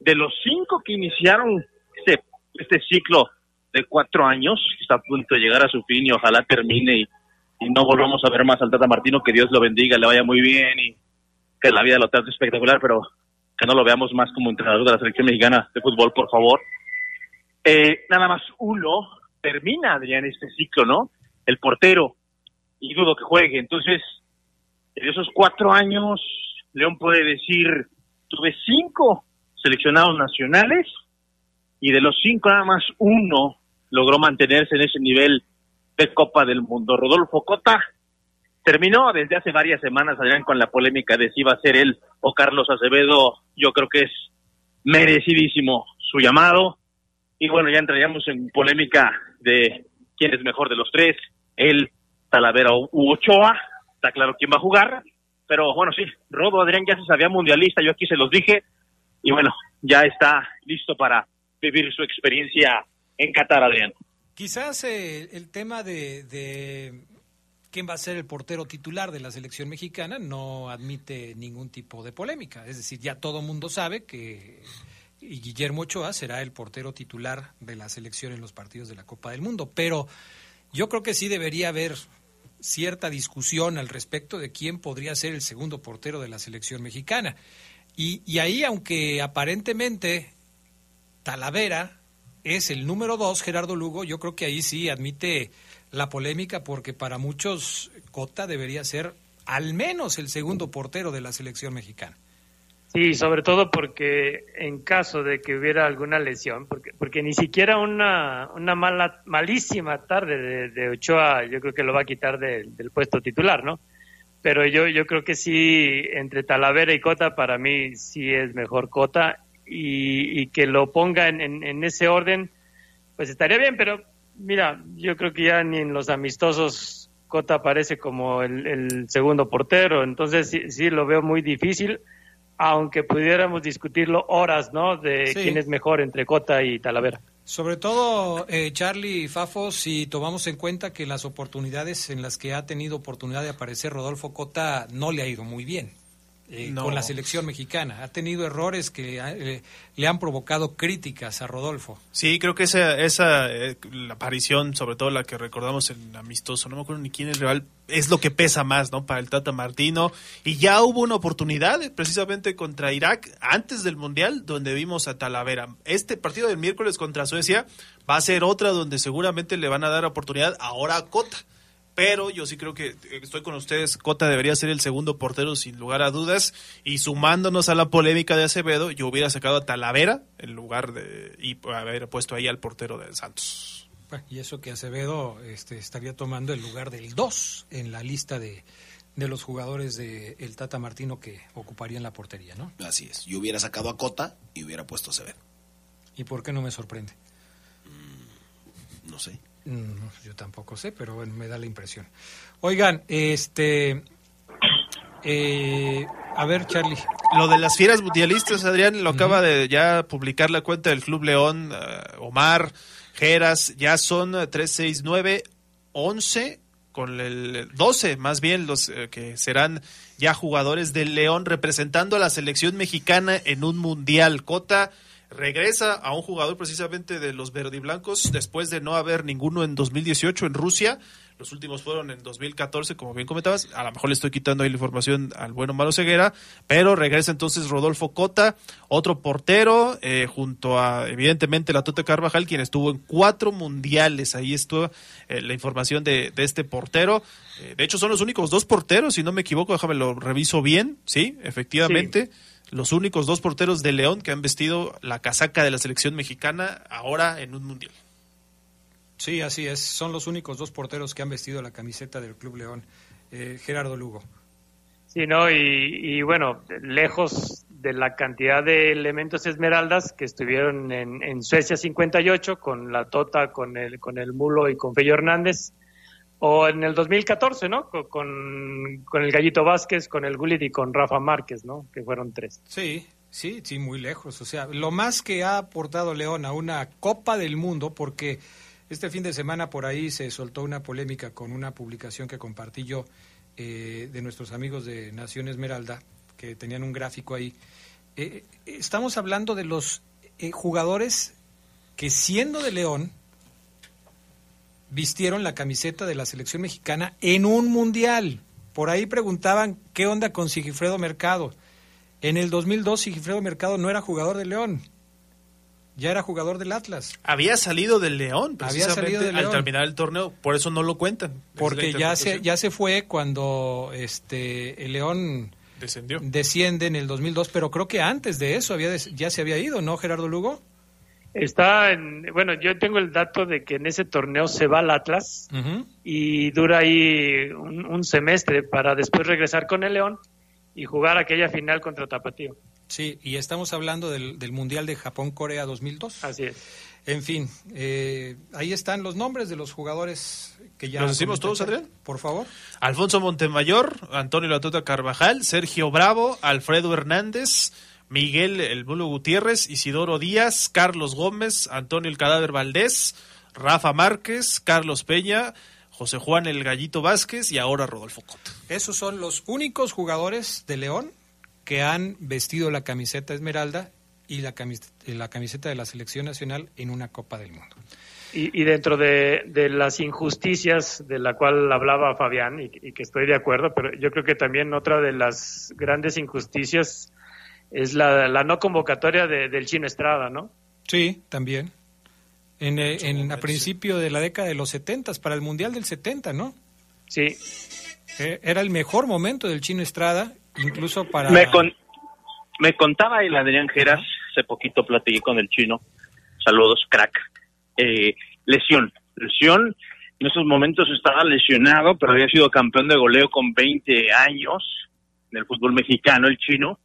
De los cinco que iniciaron este, este ciclo de cuatro años, está a punto de llegar a su fin y ojalá termine y, y no volvamos a ver más al Tata Martino, que Dios lo bendiga, le vaya muy bien y que la vida lo trate espectacular, pero que no lo veamos más como entrenador de la selección mexicana de fútbol, por favor. Eh, nada más uno termina, Adrián, este ciclo, ¿no? El portero, y dudo que juegue. Entonces, en esos cuatro años, León puede decir, tuve cinco seleccionados nacionales, y de los cinco nada más uno logró mantenerse en ese nivel de Copa del Mundo. Rodolfo Cota terminó desde hace varias semanas, Adrián, con la polémica de si iba a ser él o Carlos Acevedo. Yo creo que es merecidísimo su llamado. Y bueno, ya entraríamos en polémica de quién es mejor de los tres, él, Talavera u Ochoa, está claro quién va a jugar, pero bueno, sí, Rodo Adrián ya se sabía mundialista, yo aquí se los dije, y bueno, ya está listo para vivir su experiencia en Qatar, Adrián. Quizás eh, el tema de, de quién va a ser el portero titular de la selección mexicana no admite ningún tipo de polémica. Es decir, ya todo mundo sabe que y Guillermo Ochoa será el portero titular de la selección en los partidos de la Copa del Mundo. Pero yo creo que sí debería haber cierta discusión al respecto de quién podría ser el segundo portero de la selección mexicana. Y, y ahí, aunque aparentemente Talavera es el número dos, Gerardo Lugo, yo creo que ahí sí admite la polémica porque para muchos Cota debería ser al menos el segundo portero de la selección mexicana. Sí, sobre todo porque en caso de que hubiera alguna lesión, porque, porque ni siquiera una, una mala, malísima tarde de, de Ochoa yo creo que lo va a quitar del puesto titular, ¿no? Pero yo, yo creo que sí, entre Talavera y Cota, para mí sí es mejor Cota y, y que lo ponga en, en, ese orden, pues estaría bien, pero mira, yo creo que ya ni en los amistosos Cota aparece como el, el segundo portero, entonces sí, sí, lo veo muy difícil, aunque pudiéramos discutirlo horas, ¿no? De Sí. quién es mejor entre Cota y Talavera. Sobre todo, eh, Charlie y Fafo, si tomamos en cuenta que las oportunidades en las que ha tenido oportunidad de aparecer Rodolfo Cota no le ha ido muy bien eh, No. con la selección mexicana. Ha tenido errores que eh, le han provocado críticas a Rodolfo. Sí, creo que esa, esa eh, la aparición, sobre todo la que recordamos en Amistoso, no me acuerdo ni quién es el rival, es lo que pesa más, ¿no? Para el Tata Martino. Y ya hubo una oportunidad, eh, precisamente contra Irak, antes del Mundial, donde vimos a Talavera. Este partido del miércoles contra Suecia va a ser otra donde seguramente le van a dar oportunidad ahora a Cota. Pero yo sí creo que eh, estoy con ustedes. Cota debería ser el segundo portero sin lugar a dudas. Y sumándonos a la polémica de Acevedo, yo hubiera sacado a Talavera en lugar de. y haber puesto ahí al portero de Santos. Bueno, Y eso que Acevedo este, estaría tomando el lugar del 2 en la lista de, de los jugadores del el Tata Martino que ocuparían la portería, ¿no? Así es. Yo hubiera sacado a Cota y hubiera puesto a Acevedo. ¿Y por qué no me sorprende? No sé. Mm, yo tampoco sé, pero bueno, me da la impresión. Oigan, este... eh, a ver, Charlie. Lo de las fieras mundialistas, Adrián, lo acaba de ya publicar la cuenta del Club León, eh, Omar, Geras, ya son eh, 3, 6, 9, 11, con el 12 más bien los eh, que serán ya jugadores del León representando a la selección mexicana en un mundial. Cota regresa a un jugador precisamente de los verdiblancos después de no haber ninguno en 2018 en Rusia. Los últimos fueron en 2014, como bien comentabas. A lo mejor le estoy quitando ahí la información al bueno Malo Ceguera, pero regresa entonces Rodolfo Cota, otro portero, eh, junto a, evidentemente, la Tote Carvajal, quien estuvo en cuatro mundiales. Ahí estuvo eh, la información de, de este portero. Eh, de hecho, son los únicos dos porteros, si no me equivoco, déjame lo reviso bien. Sí, efectivamente. Los únicos dos porteros de León que han vestido la casaca de la selección mexicana ahora en un mundial. Sí, así es. Son los únicos dos porteros que han vestido la camiseta del Club León. Eh, Gerardo Lugo. Sí, ¿no? Y, y bueno, lejos de la cantidad de elementos esmeraldas que estuvieron en, en Suecia 58 con la Tota, con el, con el Mulo y con Fello Hernández, o en el 2014, ¿no? Co- Con, con el Gallito Vázquez, con el Gullit y con Rafa Márquez, ¿no? Que fueron tres. Sí, sí, sí, muy lejos. O sea, lo más que ha aportado León a una Copa del Mundo, porque este fin de semana por ahí se soltó una polémica con una publicación que compartí yo eh, de nuestros amigos de Nación Esmeralda, que tenían un gráfico ahí. Eh, eh, estamos hablando de los eh, jugadores que siendo de León vistieron la camiseta de la selección mexicana en un mundial. Por ahí preguntaban qué onda con Sigifredo Mercado. En el 2002 Sigifredo Mercado no era jugador de León, ya era jugador del Atlas. Había salido del León, Había precisamente salido del al León. terminar el torneo, por eso no lo cuentan. Porque ya se, ya se fue cuando este el León descendió. desciende en el 2002, pero creo que antes de eso había des- ya se había ido, ¿no, Gerardo Lugo? Está en, bueno, yo tengo el dato de que en ese torneo se va al Atlas y dura ahí un, un semestre para después regresar con el León y jugar aquella final contra Tapatío. Sí, y estamos hablando del, del Mundial de Japón-Corea 2002. Así es. En fin, eh, ahí están los nombres de los jugadores que ya... ¿Los decimos todos. Adrián? Por favor. Alfonso Montemayor, Antonio Latuta Carvajal, Sergio Bravo, Alfredo Hernández, Miguel El Bulo Gutiérrez, Isidoro Díaz, Carlos Gómez, Antonio El Cadáver Valdés, Rafa Márquez, Carlos Peña, José Juan El Gallito Vázquez y ahora Rodolfo Cota. Esos son los únicos jugadores de León que han vestido la camiseta esmeralda y la camiseta, la camiseta de la selección nacional en una Copa del Mundo. Y, y dentro de, de las injusticias de la cual hablaba Fabián, y, y que estoy de acuerdo, pero yo creo que también otra de las grandes injusticias es la, la no convocatoria de- del Chino Estrada, ¿no? Sí, también. En, eh, en a principio de la década de los 70, para el Mundial del 70, ¿no? Sí. Eh, era el mejor momento del Chino Estrada, incluso para... Me, con- me contaba el Adrián Geras, hace poquito platiqué con el chino, saludos, crack, eh, lesión, lesión, en esos momentos estaba lesionado, pero había sido campeón de goleo con 20 años en el fútbol mexicano, el chino,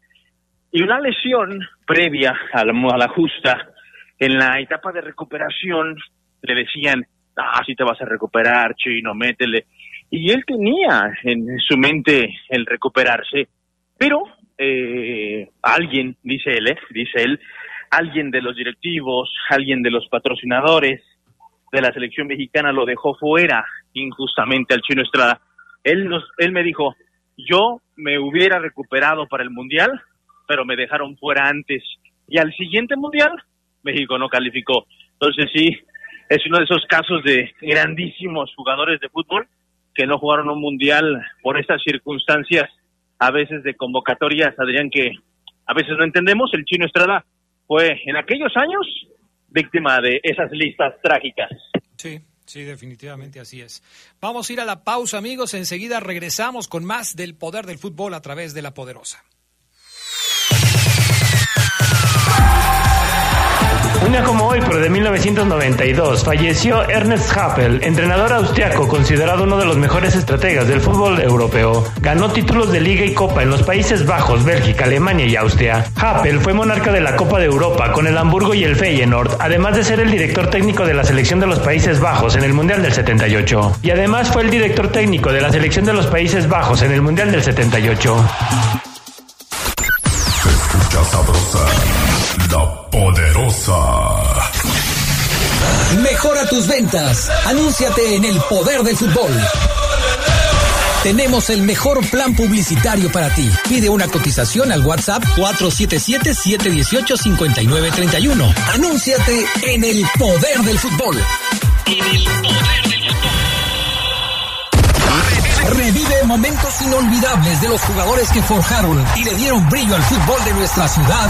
y una lesión previa a la, a la justa, en la etapa de recuperación, le decían, ah, sí te vas a recuperar, chino, métele. Y él tenía en su mente el recuperarse, pero eh, alguien, dice él, eh, dice él, alguien de los directivos, alguien de los patrocinadores de la selección mexicana lo dejó fuera injustamente al chino Estrada. Él, nos, él me dijo, yo me hubiera recuperado para el Mundial, pero me dejaron fuera antes. Y al siguiente Mundial, México no calificó. Entonces sí, es uno de esos casos de grandísimos jugadores de fútbol que no jugaron un Mundial por estas circunstancias, a veces de convocatorias, Adrián, que a veces no entendemos. El chino Estrada fue en aquellos años víctima de esas listas trágicas. Sí, sí, definitivamente así es. Vamos a ir a la pausa, amigos. Enseguida regresamos con más del poder del fútbol a través de la poderosa. Un día como hoy, pero de 1992, falleció Ernest Happel, entrenador austriaco considerado uno de los mejores estrategas del fútbol europeo. Ganó títulos de Liga y Copa en los Países Bajos, Bélgica, Alemania y Austria. Happel fue monarca de la Copa de Europa con el Hamburgo y el Feyenoord, además de ser el director técnico de la selección de los Países Bajos en el Mundial del 78. Y además fue el director técnico de la selección de los Países Bajos en el Mundial del 78. Escucha sabrosa, la poderosa. Mejora tus ventas. Anúnciate en el poder del fútbol. Tenemos el mejor plan publicitario para ti. Pide una cotización al WhatsApp 477-718-5931. Anúnciate en el poder del fútbol. En el poder del fútbol. Revive momentos inolvidables de los jugadores que forjaron y le dieron brillo al fútbol de nuestra ciudad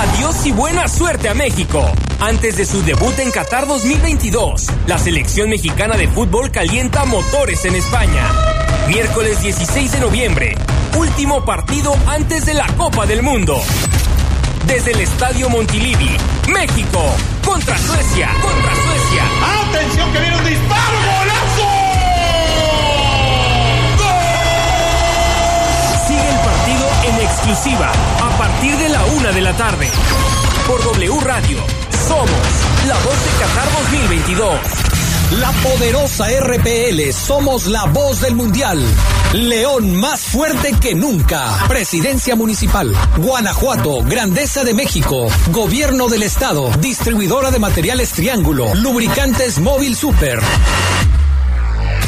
Adiós y buena suerte a México. Antes de su debut en Qatar 2022, la selección mexicana de fútbol calienta motores en España. Miércoles 16 de noviembre, último partido antes de la Copa del Mundo. Desde el Estadio Montilivi, México, contra Suecia, contra Suecia. ¡Atención que viene un disparo! ¡Golazo! Sigue el partido en exclusiva partir de la una de la tarde. Por W Radio, somos la voz de Qatar 2022. La poderosa RPL, somos la voz del mundial. León más fuerte que nunca. Presidencia Municipal. Guanajuato, Grandeza de México. Gobierno del Estado. Distribuidora de materiales Triángulo. Lubricantes Móvil Super.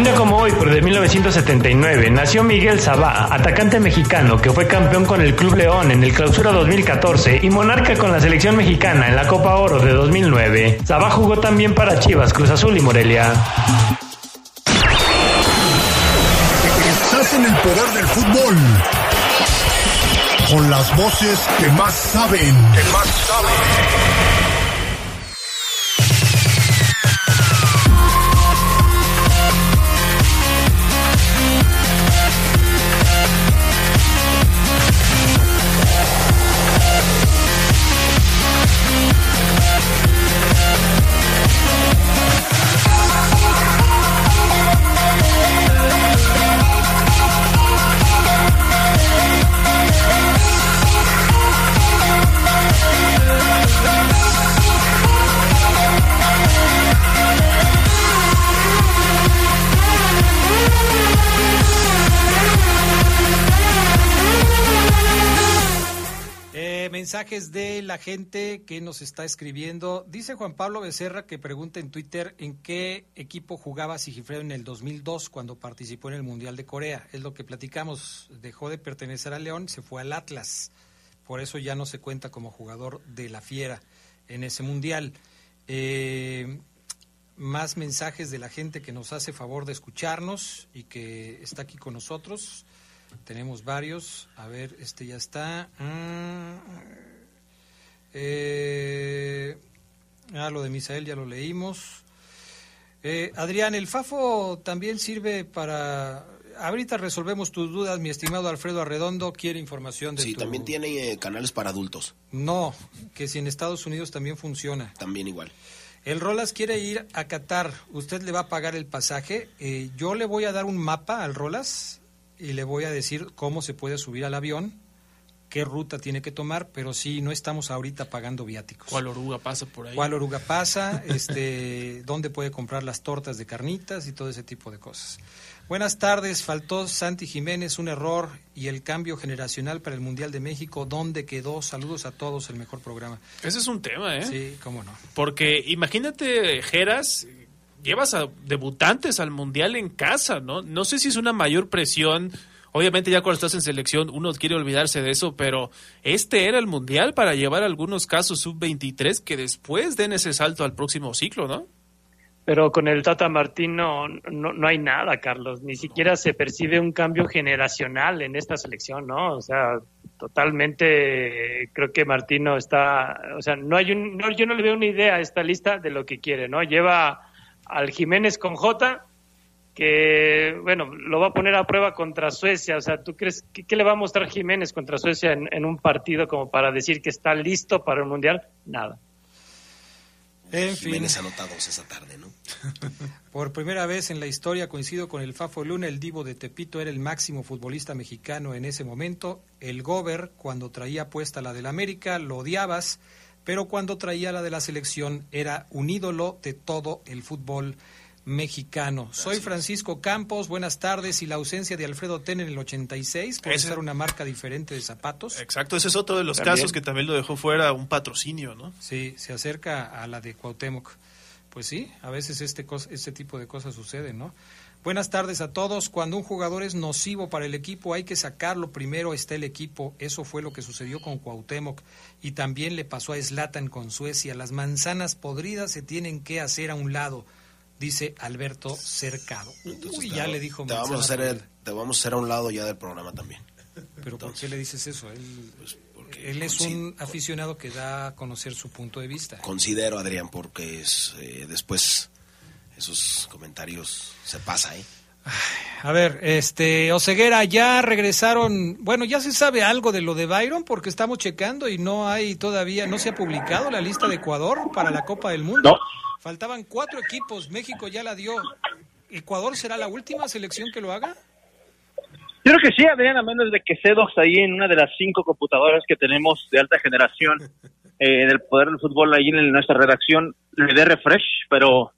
Un día como hoy, pero de 1979, nació Miguel Sabá, atacante mexicano que fue campeón con el Club León en el Clausura 2014 y monarca con la selección mexicana en la Copa Oro de 2009. Sabá jugó también para Chivas, Cruz Azul y Morelia. Estás en el poder del fútbol. Con las voces que más saben. Que más saben. Mensajes de la gente que nos está escribiendo. Dice Juan Pablo Becerra que pregunta en Twitter en qué equipo jugaba Sigifredo en el 2002 cuando participó en el Mundial de Corea. Es lo que platicamos. Dejó de pertenecer al León, se fue al Atlas. Por eso ya no se cuenta como jugador de la Fiera en ese Mundial. Eh, más mensajes de la gente que nos hace favor de escucharnos y que está aquí con nosotros. Tenemos varios. A ver, este ya está. Mm, eh, ah, lo de Misael ya lo leímos. Eh, Adrián, el FAFO también sirve para... Ahorita resolvemos tus dudas, mi estimado Alfredo Arredondo quiere información de Sí, tu- también tiene eh, canales para adultos. No, que si en Estados Unidos también funciona. También igual. El Rolas quiere ir a Qatar. ¿Usted le va a pagar el pasaje? Eh, yo le voy a dar un mapa al Rolas y le voy a decir cómo se puede subir al avión, qué ruta tiene que tomar, pero sí, no estamos ahorita pagando viáticos. ¿Cuál oruga pasa por ahí? ¿Cuál oruga pasa? Este, ¿Dónde puede comprar las tortas de carnitas y todo ese tipo de cosas? Buenas tardes, faltó Santi Jiménez, un error y el cambio generacional para el Mundial de México. ¿Dónde quedó? Saludos a todos, el mejor programa. Ese es un tema, ¿eh? Sí, cómo no. Porque imagínate, Geras, llevas a debutantes al Mundial en casa, ¿no? No sé si es una mayor presión. Obviamente ya cuando estás en selección uno quiere olvidarse de eso, pero este era el Mundial para llevar algunos casos sub-23 que después den ese salto al próximo ciclo, ¿no? Pero con el Tata Martino no, no hay nada, Carlos. Ni siquiera se percibe un cambio generacional en esta selección, ¿no? O sea, totalmente creo que Martino está, o sea, no hay un, no, yo no le veo una idea a esta lista de lo que quiere, ¿no? Lleva al Jiménez con J, que, bueno, lo va a poner a prueba contra Suecia. O sea, ¿tú crees que qué le va a mostrar Jiménez contra Suecia en, en un partido como para decir que está listo para el Mundial? Nada. En. Jiménez anota dos esa tarde, ¿no? Por primera vez en la historia coincido con el Fafo Luna, el divo de Tepito era el máximo futbolista mexicano en ese momento. El Gober, cuando traía puesta la del América, lo odiabas, pero cuando traía la de la selección era un ídolo de todo el fútbol mexicano. Soy Francisco Campos, buenas tardes. Y la ausencia de Alfredo Ten en el 86 puede Ese- ser una marca diferente de zapatos. Exacto, ese es otro de los También. casos que también lo dejó fuera un patrocinio, ¿no? Sí, se acerca a la de Cuauhtémoc. Pues sí, a veces este, este tipo de cosas suceden, ¿no? Buenas tardes a todos. Cuando un jugador es nocivo para el equipo, hay que sacarlo. Primero está el equipo. Eso fue lo que sucedió con Cuauhtémoc. Y también le pasó a Zlatan con Suecia. Las manzanas podridas se tienen que hacer a un lado, dice Alberto Cercado. Uy, te ya va- le dijo te vamos, a hacer, podrida. te vamos a hacer a un lado ya del programa también. Pero ¿por qué le dices eso? Él, Pues, él es un aficionado que da a conocer su punto de vista. Considero, Adrián, porque es, eh, después esos comentarios se pasa, ¿eh? A ver, este, Oseguera, ya regresaron, bueno, ya se sabe algo de lo de Byron porque estamos checando y no hay todavía, no se ha publicado la lista de Ecuador para la Copa del Mundo. No, Faltaban cuatro equipos, México ya la dio. ¿Ecuador será la última selección que lo haga? Yo creo que sí, Adrián, a menos de que Cedox ahí en una de las cinco computadoras que tenemos de alta generación eh, del poder del fútbol ahí en nuestra redacción le dé refresh, pero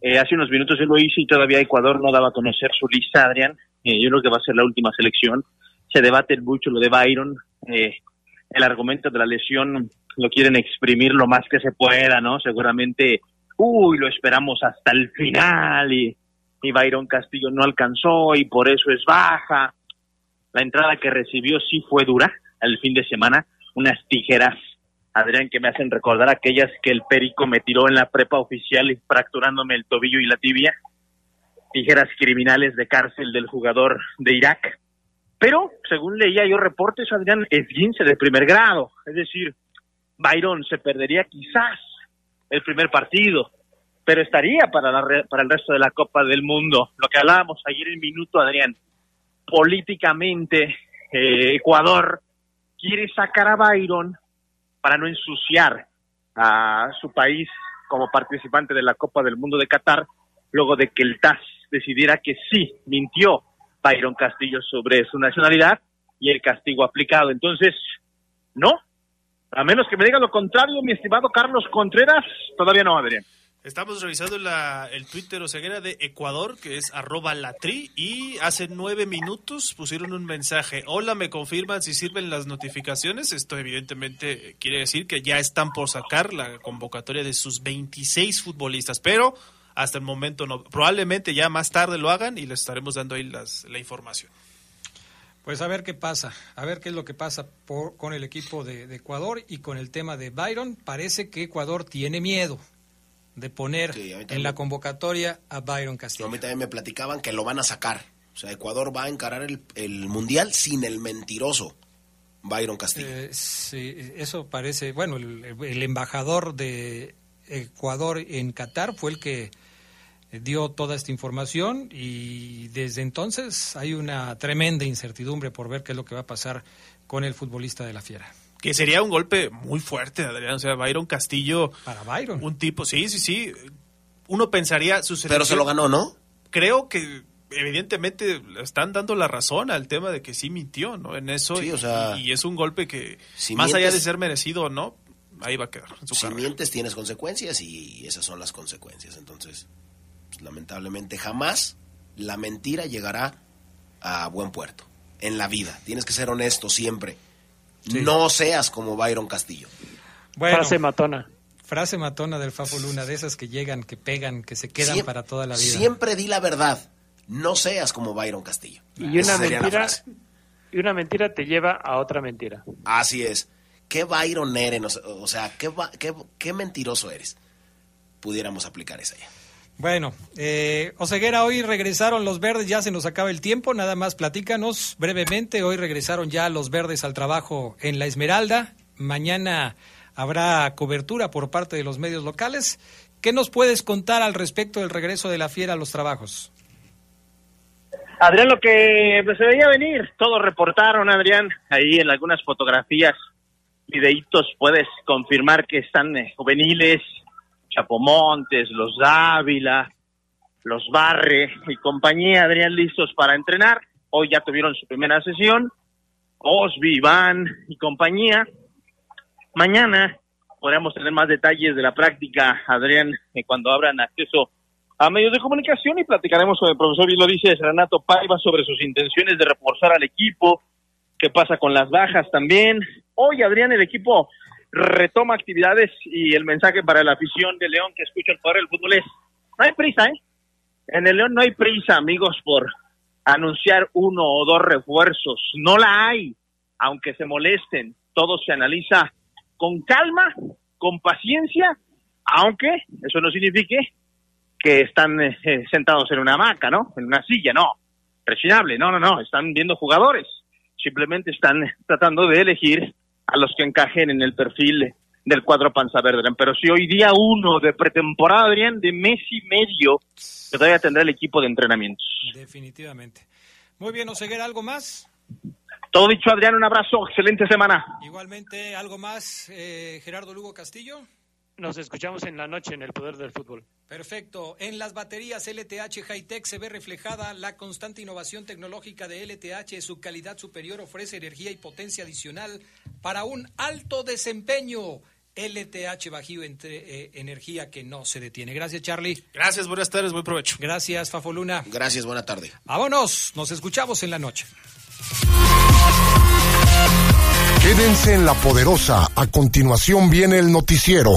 eh, hace unos minutos él lo hizo y todavía Ecuador no daba a conocer su lista, Adrián. Eh, yo creo que va a ser la última selección. Se debate mucho lo de Byron. Eh, el argumento de la lesión lo quieren exprimir lo más que se pueda, ¿no? Seguramente, uy, lo esperamos hasta el final y, y Byron Castillo no alcanzó y por eso es baja. La entrada que recibió sí fue dura el fin de semana, unas tijeras, Adrián, que me hacen recordar aquellas que el Perico me tiró en la prepa oficial y fracturándome el tobillo y la tibia. Tijeras criminales de cárcel del jugador de Irak. Pero, según leía yo reportes, Adrián, es 15 de primer grado. Es decir, Byron se perdería quizás el primer partido, pero estaría para, la, para el resto de la Copa del Mundo. Lo que hablábamos ayer en minuto, Adrián, políticamente eh, Ecuador quiere sacar a Byron para no ensuciar a su país como participante de la Copa del Mundo de Qatar, luego de que el TAS decidiera que sí, mintió Byron Castillo sobre su nacionalidad y el castigo aplicado. Entonces, no, a menos que me diga lo contrario, mi estimado Carlos Contreras, todavía no, Adrián. Estamos revisando la, el Twitter o ceguera de Ecuador, que es arroba latri, y hace nueve minutos pusieron un mensaje. Hola, me confirman si sirven las notificaciones. Esto evidentemente quiere decir que ya están por sacar la convocatoria de sus 26 futbolistas, pero hasta el momento no. Probablemente ya más tarde lo hagan y les estaremos dando ahí las, la información. Pues a ver qué pasa, a ver qué es lo que pasa por- con el equipo de, de Ecuador y con el tema de Byron. Parece que Ecuador tiene miedo de poner en la convocatoria a Byron A Castillo. mí también me platicaban que lo van a sacar. O sea, Ecuador va a encarar el, el Mundial sin el mentiroso Byron Castillo. Eh, sí, eso parece, bueno, el, el embajador de Ecuador en Qatar fue el que dio toda esta información y desde entonces hay una tremenda incertidumbre por ver qué es lo que va a pasar con el futbolista de la Fiera. Que sería un golpe muy fuerte, Adrián. O sea, Byron Castillo. Para Byron. Un tipo, sí, sí, sí. Uno pensaría su Pero se lo ganó, ¿no? Creo que evidentemente le están dando la razón al tema de que sí mintió, ¿no? En eso. Sí, y, o sea, y es un golpe que, si más allá de ser merecido o no, ahí va a quedar. en su Si carrera. mientes tienes consecuencias y esas son las consecuencias. Entonces, pues, lamentablemente jamás la mentira llegará a buen puerto en la vida. Tienes que ser honesto siempre. No seas como Byron Castillo. Bueno, Frase matona. frase matona del Fafo Luna, de esas que llegan, que pegan, que se quedan Siem- para toda la vida. Siempre di la verdad. No seas como Byron Castillo. Y Esa una mentira, y una mentira te lleva a otra mentira. Así es. ¿Qué Byron eres? O sea- O sea, ¿qué, qué, qué mentiroso eres? Pudiéramos aplicar esa ya. Bueno, eh, Oseguera, hoy regresaron los verdes, ya se nos acaba el tiempo, nada más platícanos brevemente, hoy regresaron ya los verdes al trabajo en La Esmeralda, mañana habrá cobertura por parte de los medios locales. ¿Qué nos puedes contar al respecto del regreso de la fiera a los trabajos? Adrián, lo que pues, se veía venir, todos reportaron, Adrián, ahí en algunas fotografías, videitos, puedes confirmar que están eh, juveniles, Chapomontes, los Dávila, los Barre y compañía, Adrián, listos para entrenar. Hoy ya tuvieron su primera sesión, Osby, Iván y compañía. Mañana podremos tener más detalles de la práctica, Adrián, eh, cuando abran acceso a medios de comunicación y platicaremos con el profesor, bien lo dice Renato Paiva, sobre sus intenciones de reforzar al equipo, qué pasa con las bajas también. Hoy, Adrián, el equipo retoma actividades y el mensaje para la afición de León que escucha el poder del fútbol es, no hay prisa, ¿eh? En el León no hay prisa, amigos, por anunciar uno o dos refuerzos. No la hay, aunque se molesten. Todo se analiza con calma, con paciencia, aunque eso no signifique que están eh, sentados en una hamaca, ¿no? En una silla, no. Presionable, no, no, no. Están viendo jugadores. Simplemente están tratando de elegir a los que encajen en el perfil del cuadro Panza Verde. Pero si hoy día uno de pretemporada, Adrián, de mes y medio, que todavía tendrá el equipo de entrenamientos. Definitivamente. Muy bien, Oseguera, ¿algo más? Todo dicho, Adrián, un abrazo, excelente semana. Igualmente, ¿algo más, eh, Gerardo Lugo Castillo? Nos escuchamos en la noche en el Poder del Fútbol. Perfecto. En las baterías LTH Hightech se ve reflejada la constante innovación tecnológica de LTH. Su calidad superior ofrece energía y potencia adicional para un alto desempeño. LTH Bajío entre, eh, energía que no se detiene. Gracias, Charlie. Gracias, buenas tardes, buen provecho. Gracias, Fafoluna. Gracias, buena tarde. Vámonos, nos escuchamos en la noche. Quédense en la poderosa. A continuación viene el noticiero.